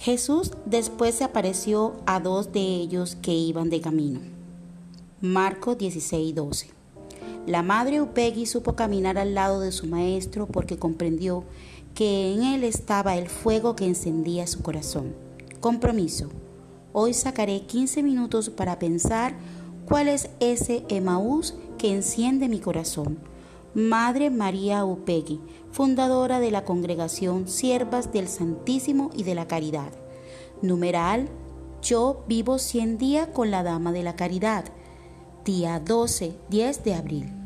Jesús después se apareció a dos de ellos que iban de camino. Marcos 16:12. La madre Upegui supo caminar al lado de su maestro porque comprendió que en él estaba el fuego que encendía su corazón. Compromiso. Hoy sacaré 15 minutos para pensar cuál es ese Emaús que enciende mi corazón. Madre María Upegui, fundadora de la congregación Siervas del Santísimo y de la Caridad. Numeral, yo vivo 100 días con la Dama de la Caridad. Día 12, 10 de abril.